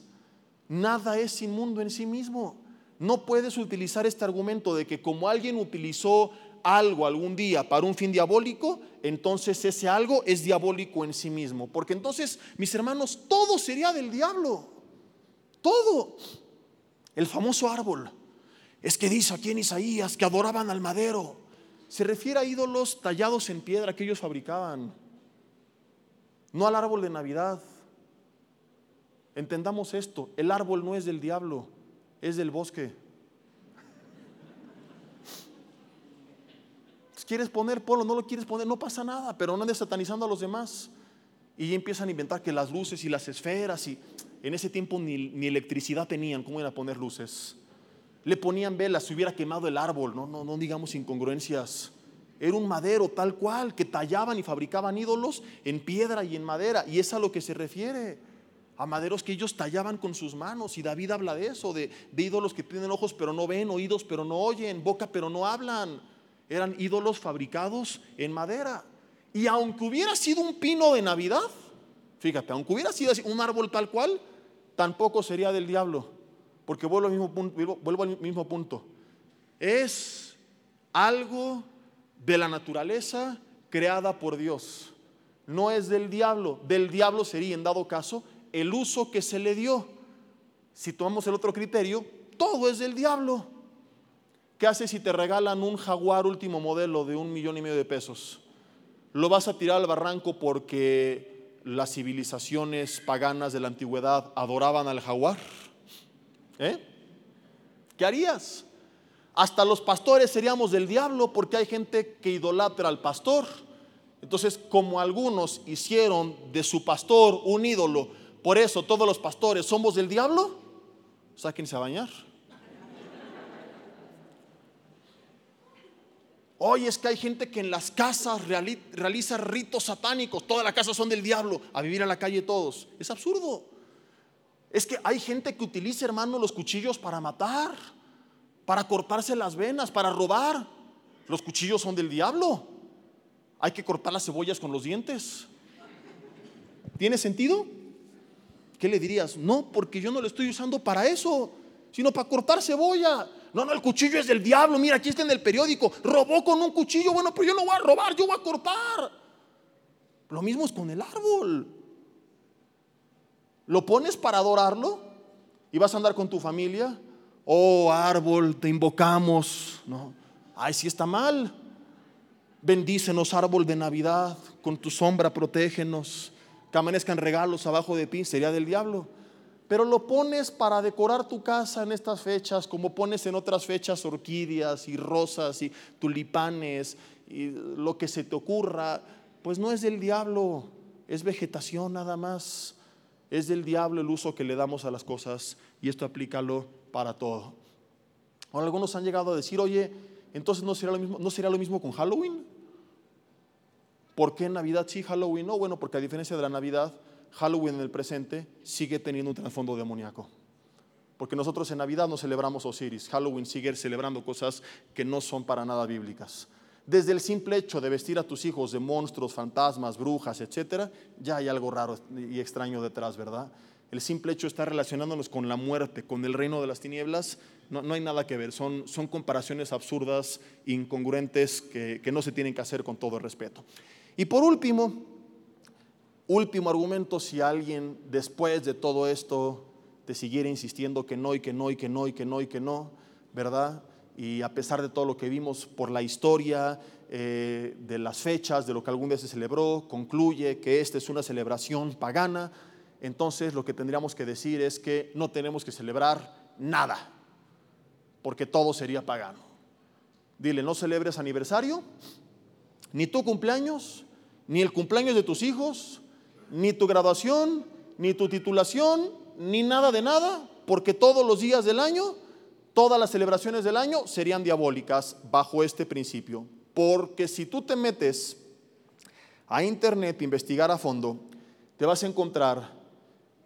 Nada es inmundo en sí mismo. No puedes utilizar este argumento de que como alguien utilizó algo algún día para un fin diabólico, entonces ese algo es diabólico en sí mismo. Porque entonces, mis hermanos, todo sería del diablo. Todo. El famoso árbol. Es que dice aquí en Isaías que adoraban al madero se refiere a ídolos tallados en piedra que ellos fabricaban, no al árbol de Navidad. Entendamos esto, el árbol no es del diablo, es del bosque. ¿Quieres poner polo? No lo quieres poner, no pasa nada, pero no andes satanizando a los demás. Y empiezan a inventar que las luces y las esferas, y en ese tiempo ni, ni electricidad tenían, ¿cómo iban a poner luces? Le ponían velas, se hubiera quemado el árbol, no, no, no digamos incongruencias. era un madero tal cual, que tallaban y fabricaban ídolos en piedra y en madera. Y es a lo que se refiere, a maderos que ellos tallaban con sus manos. Y David habla de eso, de, de ídolos que tienen ojos pero no ven, oídos pero no oyen, boca pero no hablan. Eran ídolos fabricados en madera. Y aunque hubiera sido un pino de Navidad, fíjate, aunque hubiera sido un árbol tal cual, tampoco sería del diablo. Porque vuelvo al mismo punto. Vuelvo al mismo punto. Es algo de la naturaleza creada por Dios. No es del diablo. Del diablo sería, en dado caso, el uso que se le dio. Si tomamos el otro criterio, todo es del diablo. ¿Qué haces si te regalan un jaguar último modelo de un millón y medio de pesos? ¿Lo vas a tirar al barranco porque las civilizaciones paganas de la antigüedad adoraban al jaguar? ¿Eh? ¿Qué harías? Hasta los pastores seríamos del diablo porque hay gente que idolatra al pastor. Entonces, como algunos hicieron de su pastor un ídolo, por eso todos los pastores somos del diablo, sáquense a bañar. Hoy es que hay gente que en las casas realiza ritos satánicos, todas las casas son del diablo, a vivir a la calle todos. Es absurdo. Es que hay gente que utiliza, hermano, los cuchillos para matar para cortarse las venas, para robar. Los cuchillos son del diablo. Hay que cortar las cebollas con los dientes. ¿Tiene sentido? ¿Qué le dirías? No, porque yo no lo estoy usando para eso, sino para cortar cebolla. No, no, el cuchillo es del diablo. Mira, aquí está en el periódico. Robó con un cuchillo. Bueno, pero yo no voy a robar, yo voy a cortar. Lo mismo es con el árbol. Lo pones para adorarlo y vas a andar con tu familia oh árbol, te invocamos. No, ay, si está mal. Bendícenos, árbol de Navidad, con tu sombra protégenos. Que amanezcan regalos abajo de ti, sería del diablo. Pero lo pones para decorar tu casa en estas fechas, como pones en otras fechas orquídeas y rosas y tulipanes y lo que se te ocurra. Pues no es del diablo, es vegetación nada más. Es del diablo el uso que le damos a las cosas y esto aplícalo para todo. Ahora algunos han llegado a decir, oye, entonces no será lo mismo, no será lo mismo con Halloween. ¿Por qué Navidad sí, Halloween no? Bueno, porque a diferencia de la Navidad, Halloween en el presente sigue teniendo un trasfondo demoníaco. Porque nosotros en Navidad no celebramos Osiris, Halloween sigue celebrando cosas que no son para nada bíblicas. Desde el simple hecho de vestir a tus hijos de monstruos, fantasmas, brujas, etcétera, ya hay algo raro y extraño detrás, ¿verdad? el simple hecho de estar relacionándonos con la muerte, con el reino de las tinieblas, no, hay nada que ver. Son, son comparaciones absurdas, incongruentes, que, que no se tienen que hacer con todo el respeto. Y por último, último argumento, si alguien después de todo esto te siguiera insistiendo que no y que no y que no y que no y que no, ¿verdad? Y a pesar de todo lo que vimos por la historia, eh, de las fechas, de lo que algún día se celebró, concluye que esta es una celebración pagana, entonces lo que tendríamos que decir es que no tenemos que celebrar nada, porque todo sería pagano. Dile, no celebres aniversario, ni tu cumpleaños, ni el cumpleaños de tus hijos, ni tu graduación, ni tu titulación, ni nada de nada, porque todos los días del año, todas las celebraciones del año serían diabólicas bajo este principio. Porque si tú te metes a internet a investigar a fondo, te vas a encontrar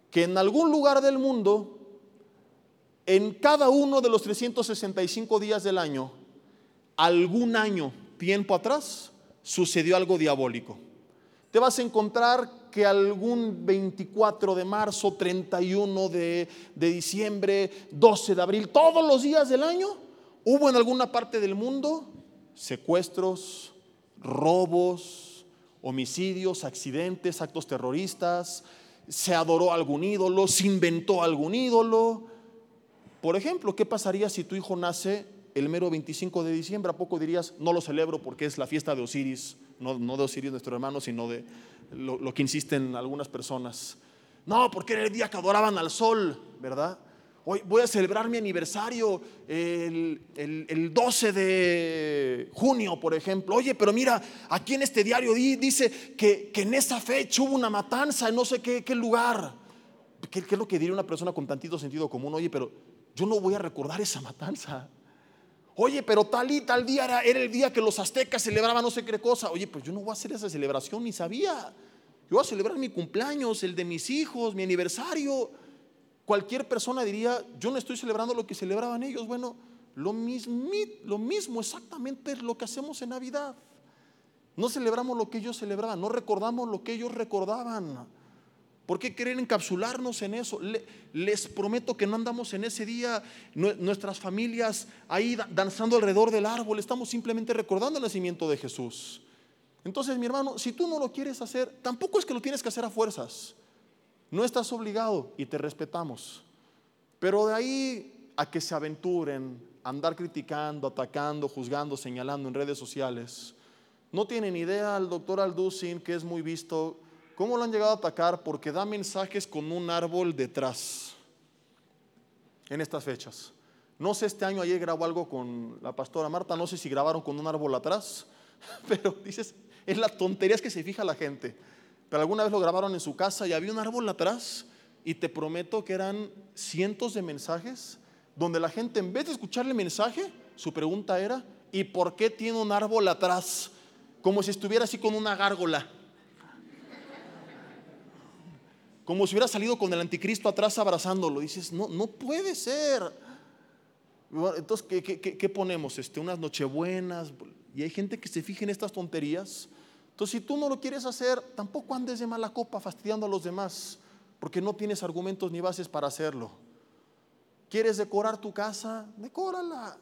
que en algún lugar del mundo, en cada uno de los 365 días del año, algún año, tiempo atrás, sucedió algo diabólico. Te vas a encontrar que algún 24 de marzo, 31 de, de diciembre, 12 de abril, todos los días del año, hubo en alguna parte del mundo secuestros, robos, homicidios, accidentes, actos terroristas, se adoró algún ídolo, se inventó algún ídolo. Por ejemplo, ¿qué pasaría si tu hijo nace el mero 25 de diciembre? ¿A poco dirías, no lo celebro porque es la fiesta de Osiris? No, de Osiris nuestro hermano, sino de lo, lo que insisten algunas personas. No, porque era el día que adoraban al sol, ¿verdad? Hoy voy a celebrar mi aniversario el, 12 de junio, por ejemplo. Oye, pero mira, aquí en este diario dice que, en esa fecha hubo una matanza en no sé qué, qué lugar. ¿Qué, es lo que diría una persona con tantito sentido común? Oye, pero yo no voy a recordar esa matanza. Oye, pero tal y tal día era, el día que los aztecas celebraban no sé qué cosa. Oye, pues yo no voy a hacer esa celebración, ni sabía. Yo voy a celebrar mi cumpleaños, el de mis hijos, mi aniversario. Cualquier persona diría, yo no estoy celebrando lo que celebraban ellos. Bueno, lo mismo, lo mismo exactamente es lo que hacemos en Navidad. No celebramos lo que ellos celebraban, no recordamos lo que ellos recordaban. ¿Por qué querer encapsularnos en eso? Les prometo que no andamos en ese día, nuestras familias ahí danzando alrededor del árbol, estamos simplemente recordando el nacimiento de Jesús. Entonces, mi hermano, si tú no lo quieres hacer, tampoco es que lo tienes que hacer a fuerzas. No estás obligado y te respetamos. Pero de ahí a que se aventuren, andar criticando, atacando, juzgando, señalando en redes sociales, no tienen idea el doctor Alducin, que es muy visto, ¿Cómo lo han llegado a atacar? Porque da mensajes con un árbol detrás en estas fechas. No sé, este año ayer grabó algo con la pastora Marta, no sé si grabaron con un árbol atrás, pero dices, es la tontería que se fija la gente. Pero alguna vez lo grabaron en su casa y había un árbol atrás y te prometo que eran cientos de mensajes donde la gente en vez de escucharle el mensaje, su pregunta era, ¿y por qué tiene un árbol atrás? Como si estuviera así con una gárgola como si hubiera salido con el anticristo atrás abrazándolo. Dices, no, no puede ser. Entonces, ¿qué, ponemos? Este, unas nochebuenas. Y hay gente que se fija en estas tonterías. Entonces, si tú no lo quieres hacer, tampoco andes de mala copa fastidiando a los demás, porque no tienes argumentos ni bases para hacerlo. ¿Quieres decorar tu casa? Decórala.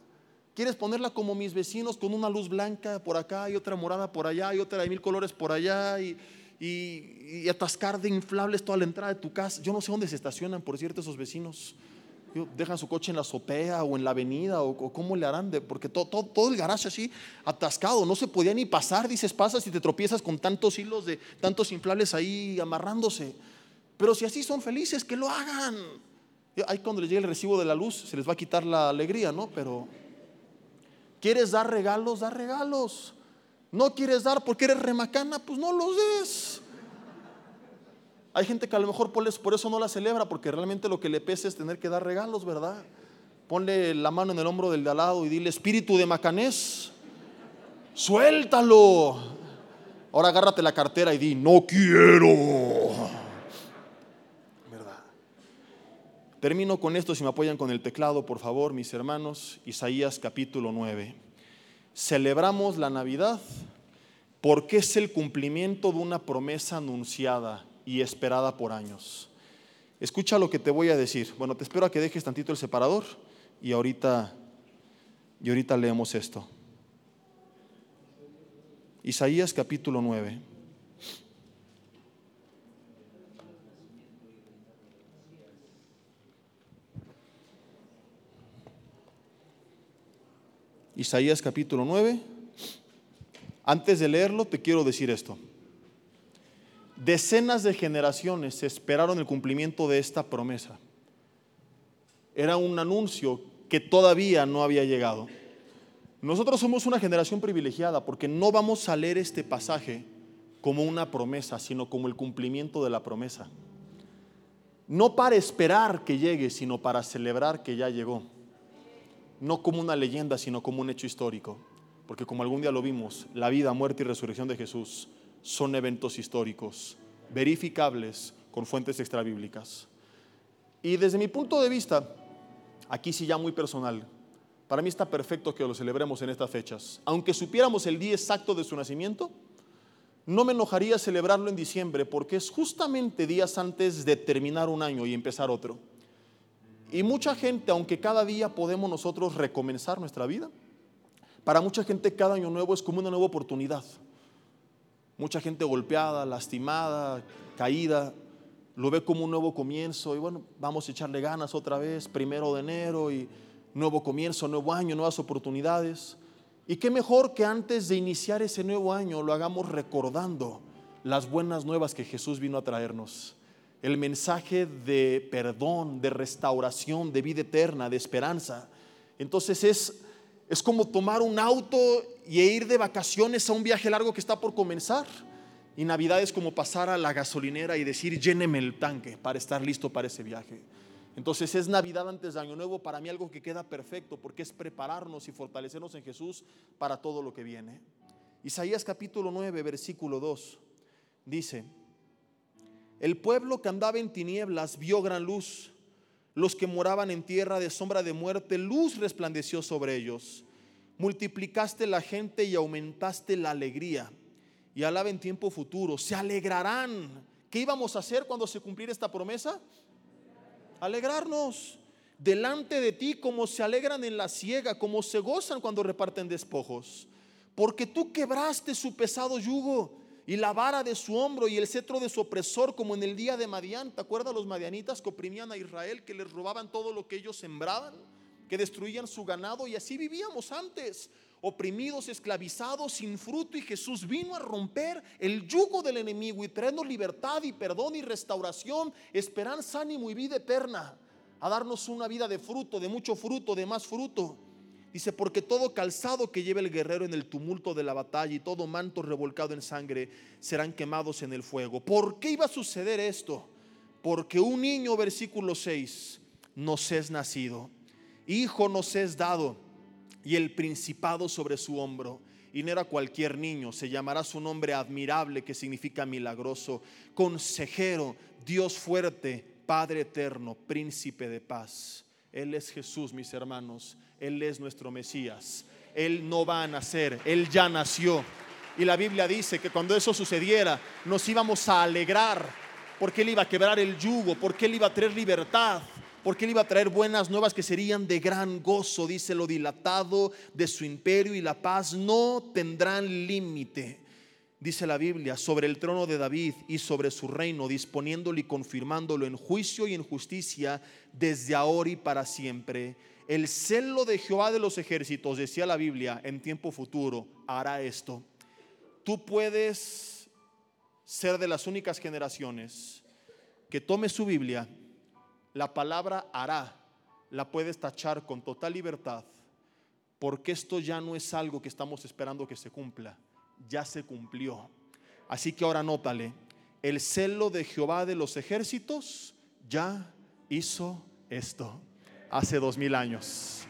¿Quieres ponerla como mis vecinos con una luz blanca por acá y otra morada por allá y otra de mil colores por allá? Y, y, atascar de inflables toda la entrada de tu casa. Yo no sé dónde se estacionan, por cierto, esos vecinos. Dejan su coche en la azotea o en la avenida o, cómo le harán, de, porque todo, todo, el garaje así atascado, no se podía ni pasar, dices, pasas y te tropiezas con tantos hilos de tantos inflables ahí amarrándose. Pero si así son felices, que lo hagan. Ahí cuando les llegue el recibo de la luz, se les va a quitar la alegría, ¿no? Pero, ¿quieres dar regalos? Da regalos. No quieres dar porque eres remacana, pues no los des. Hay gente que a lo mejor por eso no la celebra, porque realmente lo que le pesa es tener que dar regalos, ¿verdad? Ponle la mano en el hombro del de al lado y dile, espíritu de macanés, suéltalo. Ahora agárrate la cartera y di, no quiero. ¿Verdad? Termino con esto, si me apoyan con el teclado, por favor, mis hermanos. Isaías capítulo 9 celebramos la Navidad porque es el cumplimiento de una promesa anunciada y esperada por años. Escucha lo que te voy a decir. Bueno, te espero a que dejes tantito el separador y ahorita, y ahorita leemos esto. Isaías capítulo 9. Isaías capítulo 9. Antes de leerlo, te quiero decir esto. Decenas de generaciones esperaron el cumplimiento de esta promesa. Era un anuncio que todavía no había llegado. Nosotros somos una generación privilegiada porque no vamos a leer este pasaje como una promesa, sino como el cumplimiento de la promesa. No para esperar que llegue, sino para celebrar que ya llegó no como una leyenda, sino como un hecho histórico. Porque como algún día lo vimos, la vida, muerte y resurrección de Jesús son eventos históricos, verificables con fuentes extrabíblicas. Y desde mi punto de vista, aquí sí ya muy personal, para mí está perfecto que lo celebremos en estas fechas. Aunque supiéramos el día exacto de su nacimiento, no me enojaría celebrarlo en diciembre porque es justamente días antes de terminar un año y empezar otro. Y mucha gente, aunque cada día podemos nosotros recomenzar nuestra vida, para mucha gente cada año nuevo es como una nueva oportunidad. Mucha gente golpeada, lastimada, caída, lo ve como un nuevo comienzo y bueno, vamos a echarle ganas otra vez, primero de enero y nuevo comienzo, nuevo año, nuevas oportunidades. Y qué mejor que antes de iniciar ese nuevo año lo hagamos recordando las buenas nuevas que Jesús vino a traernos el mensaje de perdón, de restauración, de vida eterna, de esperanza. Entonces es, es como tomar un auto y ir de vacaciones a un viaje largo que está por comenzar. Y Navidad es como pasar a la gasolinera y decir, lléneme el tanque para estar listo para ese viaje. Entonces es Navidad antes de Año Nuevo para mí algo que queda perfecto porque es prepararnos y fortalecernos en Jesús para todo lo que viene. Isaías capítulo 9, versículo 2 dice, el pueblo que andaba en tinieblas vio gran luz, los que moraban en tierra de sombra de muerte, luz resplandeció sobre ellos. Multiplicaste la gente y aumentaste la alegría. Y alaba en tiempo futuro, se alegrarán. ¿Qué íbamos a hacer cuando se cumpliera esta promesa? alegrarnos delante de ti como se alegran en la ciega, como se gozan cuando reparten despojos. Porque tú quebraste su pesado yugo y la vara de su hombro y el cetro de su opresor como en el día de Madián. ¿Te acuerdas los madianitas que oprimían a Israel, que les robaban todo lo que ellos sembraban, que destruían su ganado? Y así vivíamos antes, oprimidos, esclavizados, sin fruto. Y Jesús vino a romper el yugo del enemigo y traernos libertad y perdón y restauración, esperanza, ánimo y vida eterna. A darnos una vida de fruto, de mucho fruto, de más fruto. Dice, porque todo calzado que lleve el guerrero en el tumulto de la batalla y todo manto revolcado en sangre serán quemados en el fuego. ¿Por qué iba a suceder esto? Porque un niño, versículo 6, nos es nacido, hijo nos es dado y el principado sobre su hombro. Y no era cualquier niño, se llamará su nombre admirable, que significa milagroso, consejero, Dios fuerte, Padre eterno, príncipe de paz. Él es Jesús, mis hermanos, Él es nuestro Mesías. Él no va a nacer, Él ya nació. Y la Biblia dice que cuando eso sucediera, nos íbamos a alegrar, porque Él iba a quebrar el yugo, porque Él iba a traer libertad porque él iba a traer buenas nuevas que serían de gran gozo, dice lo dilatado de su imperio y la paz no tendrán límite. Dice la Biblia, sobre el trono de David y sobre su reino, disponiéndolo y confirmándolo en juicio y en justicia desde ahora y para siempre. El celo de Jehová de los ejércitos, decía la Biblia, en tiempo futuro hará esto. Tú puedes ser de las únicas generaciones que tome su Biblia la palabra hará la puedes tachar con total libertad, porque esto ya no es algo que estamos esperando que se cumpla, ya se cumplió. Así que ahora nótale, el celo de Jehová de los ejércitos ya hizo esto hace dos mil años,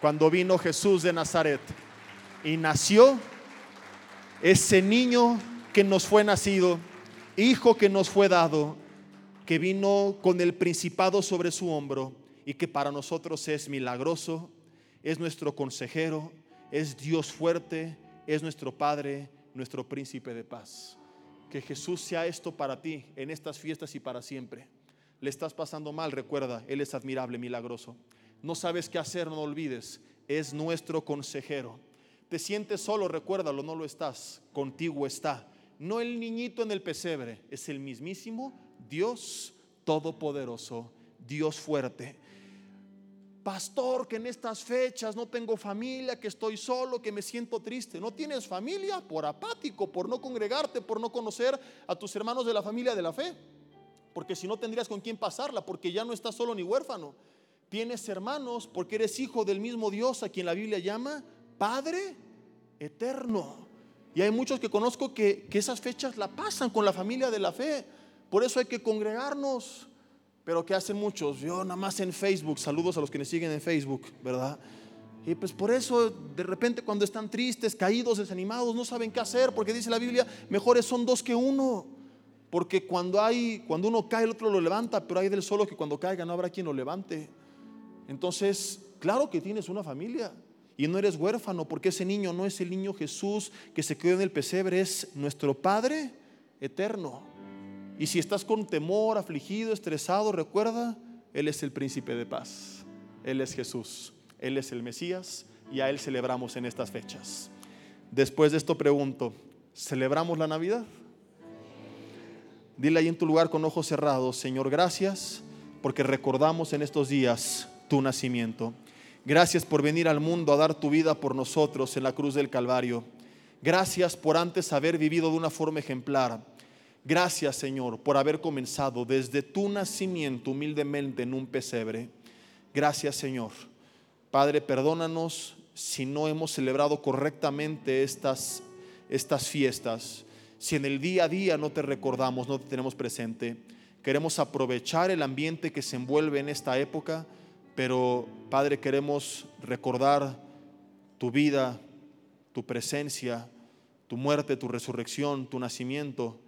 cuando vino Jesús de Nazaret y nació ese niño que nos fue nacido, hijo que nos fue dado que vino con el principado sobre su hombro y que para nosotros es milagroso, es nuestro consejero, es Dios fuerte, es nuestro Padre, nuestro príncipe de paz. Que Jesús sea esto para ti en estas fiestas y para siempre. Le estás pasando mal, recuerda, Él es admirable, milagroso. No sabes qué hacer, no olvides, es nuestro consejero. Te sientes solo, recuérdalo, no lo estás, contigo está. No el niñito en el pesebre, es el mismísimo Dios todopoderoso, Dios fuerte. Pastor, que en estas fechas no tengo familia, que estoy solo, que me siento triste. ¿No tienes familia? Por apático, por no congregarte, por no conocer a tus hermanos de la familia de la fe. Porque si no tendrías con quién pasarla, porque ya no estás solo ni huérfano. Tienes hermanos porque eres hijo del mismo Dios a quien la Biblia llama Padre eterno. Y hay muchos que conozco que, que esas fechas la pasan con la familia de la fe. Por eso hay que congregarnos. Pero ¿qué hacen muchos? Yo nada más en Facebook, saludos a los que me siguen en Facebook, ¿verdad? Y pues por eso de repente cuando están tristes, caídos, desanimados, no saben qué hacer, porque dice la Biblia, mejores son dos que uno. Porque cuando hay, cuando uno cae, el otro lo levanta, pero hay del solo que cuando caiga no habrá quien lo levante. Entonces, claro que tienes una familia y no eres huérfano, porque ese niño no es el niño Jesús que se quedó en el pesebre, es nuestro Padre eterno. Y si estás con temor, afligido, estresado, recuerda, Él es el príncipe de paz. Él es Jesús. Él es el Mesías y a Él celebramos en estas fechas. Después de esto pregunto, ¿celebramos la Navidad? Dile ahí en tu lugar con ojos cerrados, Señor, gracias porque recordamos en estos días tu nacimiento. Gracias por venir al mundo a dar tu vida por nosotros en la cruz del Calvario. Gracias por antes haber vivido de una forma ejemplar Gracias Señor por haber comenzado desde tu nacimiento humildemente en un pesebre. Gracias Señor. Padre, perdónanos si no hemos celebrado correctamente estas, estas fiestas, si en el día a día no te recordamos, no te tenemos presente. Queremos aprovechar el ambiente que se envuelve en esta época, pero Padre, queremos recordar tu vida, tu presencia, tu muerte, tu resurrección, tu nacimiento,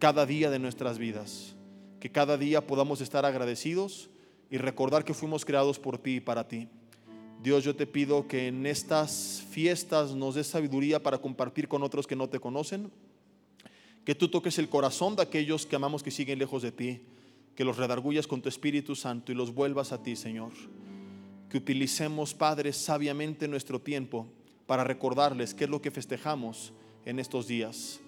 cada día de nuestras vidas. Que cada día podamos estar agradecidos y recordar que fuimos creados por ti y para ti. Dios, yo te pido que en estas fiestas nos des sabiduría para compartir con otros que no te conocen. Que tú toques el corazón de aquellos que amamos que siguen lejos de ti. Que los redargullas con tu Espíritu Santo y los vuelvas a ti, Señor. Que utilicemos, Padre, sabiamente nuestro tiempo para recordarles qué es lo que festejamos en estos días.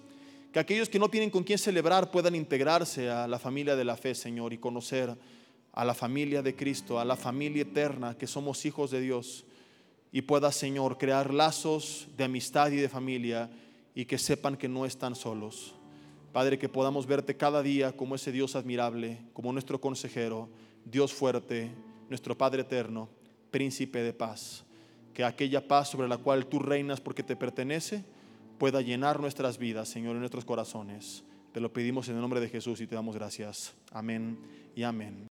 Que aquellos que no tienen con quién celebrar puedan integrarse a la familia de la fe, Señor, y conocer a la familia de Cristo, a la familia eterna, que somos hijos de Dios, y pueda, Señor, crear lazos de amistad y de familia y que sepan que no están solos. Padre, que podamos verte cada día como ese Dios admirable, como nuestro consejero, Dios fuerte, nuestro Padre eterno, príncipe de paz. Que aquella paz sobre la cual tú reinas porque te pertenece, pueda llenar nuestras vidas, Señor, en nuestros corazones. Te lo pedimos en el nombre de Jesús y te damos gracias. Amén y amén.